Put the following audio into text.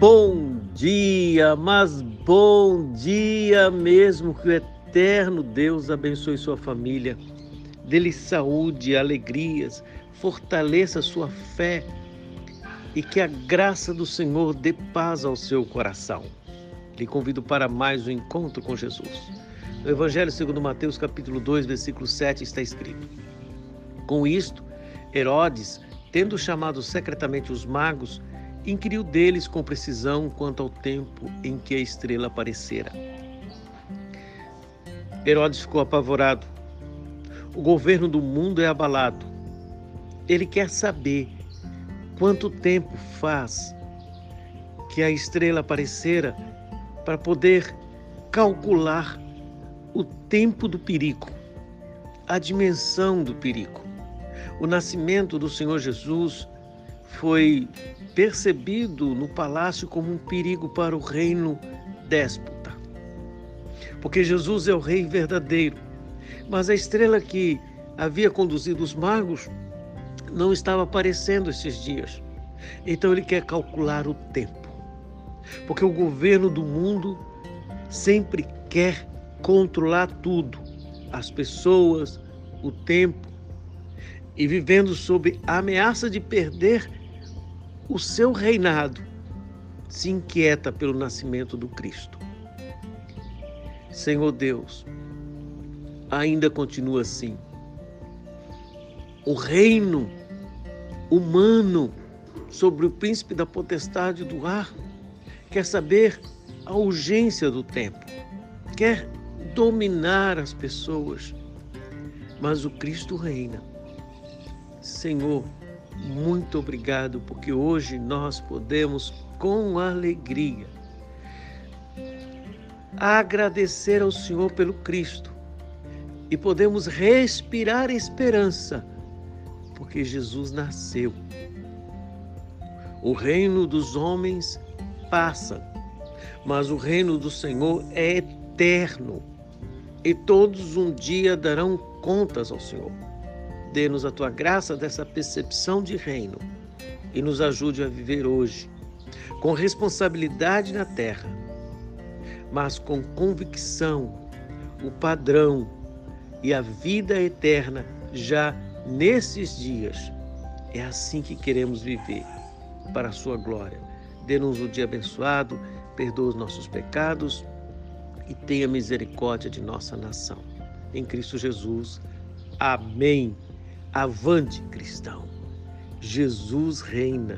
Bom dia, mas bom dia mesmo. Que o eterno Deus abençoe sua família, dê-lhe saúde, alegrias, fortaleça sua fé e que a graça do Senhor dê paz ao seu coração. Lhe convido para mais um encontro com Jesus. No Evangelho segundo Mateus, capítulo 2, versículo 7, está escrito: Com isto, Herodes, tendo chamado secretamente os magos, inquiriu deles com precisão quanto ao tempo em que a estrela aparecera. Herodes ficou apavorado. O governo do mundo é abalado. Ele quer saber quanto tempo faz que a estrela aparecera para poder calcular o tempo do perigo, a dimensão do perigo. O nascimento do Senhor Jesus foi percebido no palácio como um perigo para o reino déspota. Porque Jesus é o rei verdadeiro, mas a estrela que havia conduzido os magos não estava aparecendo esses dias. Então ele quer calcular o tempo. Porque o governo do mundo sempre quer controlar tudo, as pessoas, o tempo, e vivendo sob a ameaça de perder o seu reinado, se inquieta pelo nascimento do Cristo. Senhor Deus, ainda continua assim. O reino humano sobre o príncipe da potestade do ar quer saber a urgência do tempo, quer dominar as pessoas, mas o Cristo reina. Senhor, muito obrigado, porque hoje nós podemos, com alegria, agradecer ao Senhor pelo Cristo e podemos respirar esperança, porque Jesus nasceu. O reino dos homens passa, mas o reino do Senhor é eterno e todos um dia darão contas ao Senhor. Dê-nos a tua graça dessa percepção de reino e nos ajude a viver hoje com responsabilidade na terra, mas com convicção, o padrão e a vida eterna já nesses dias. É assim que queremos viver, para a sua glória. Dê-nos o um dia abençoado, perdoa os nossos pecados e tenha misericórdia de nossa nação. Em Cristo Jesus. Amém. Avante, cristão. Jesus reina.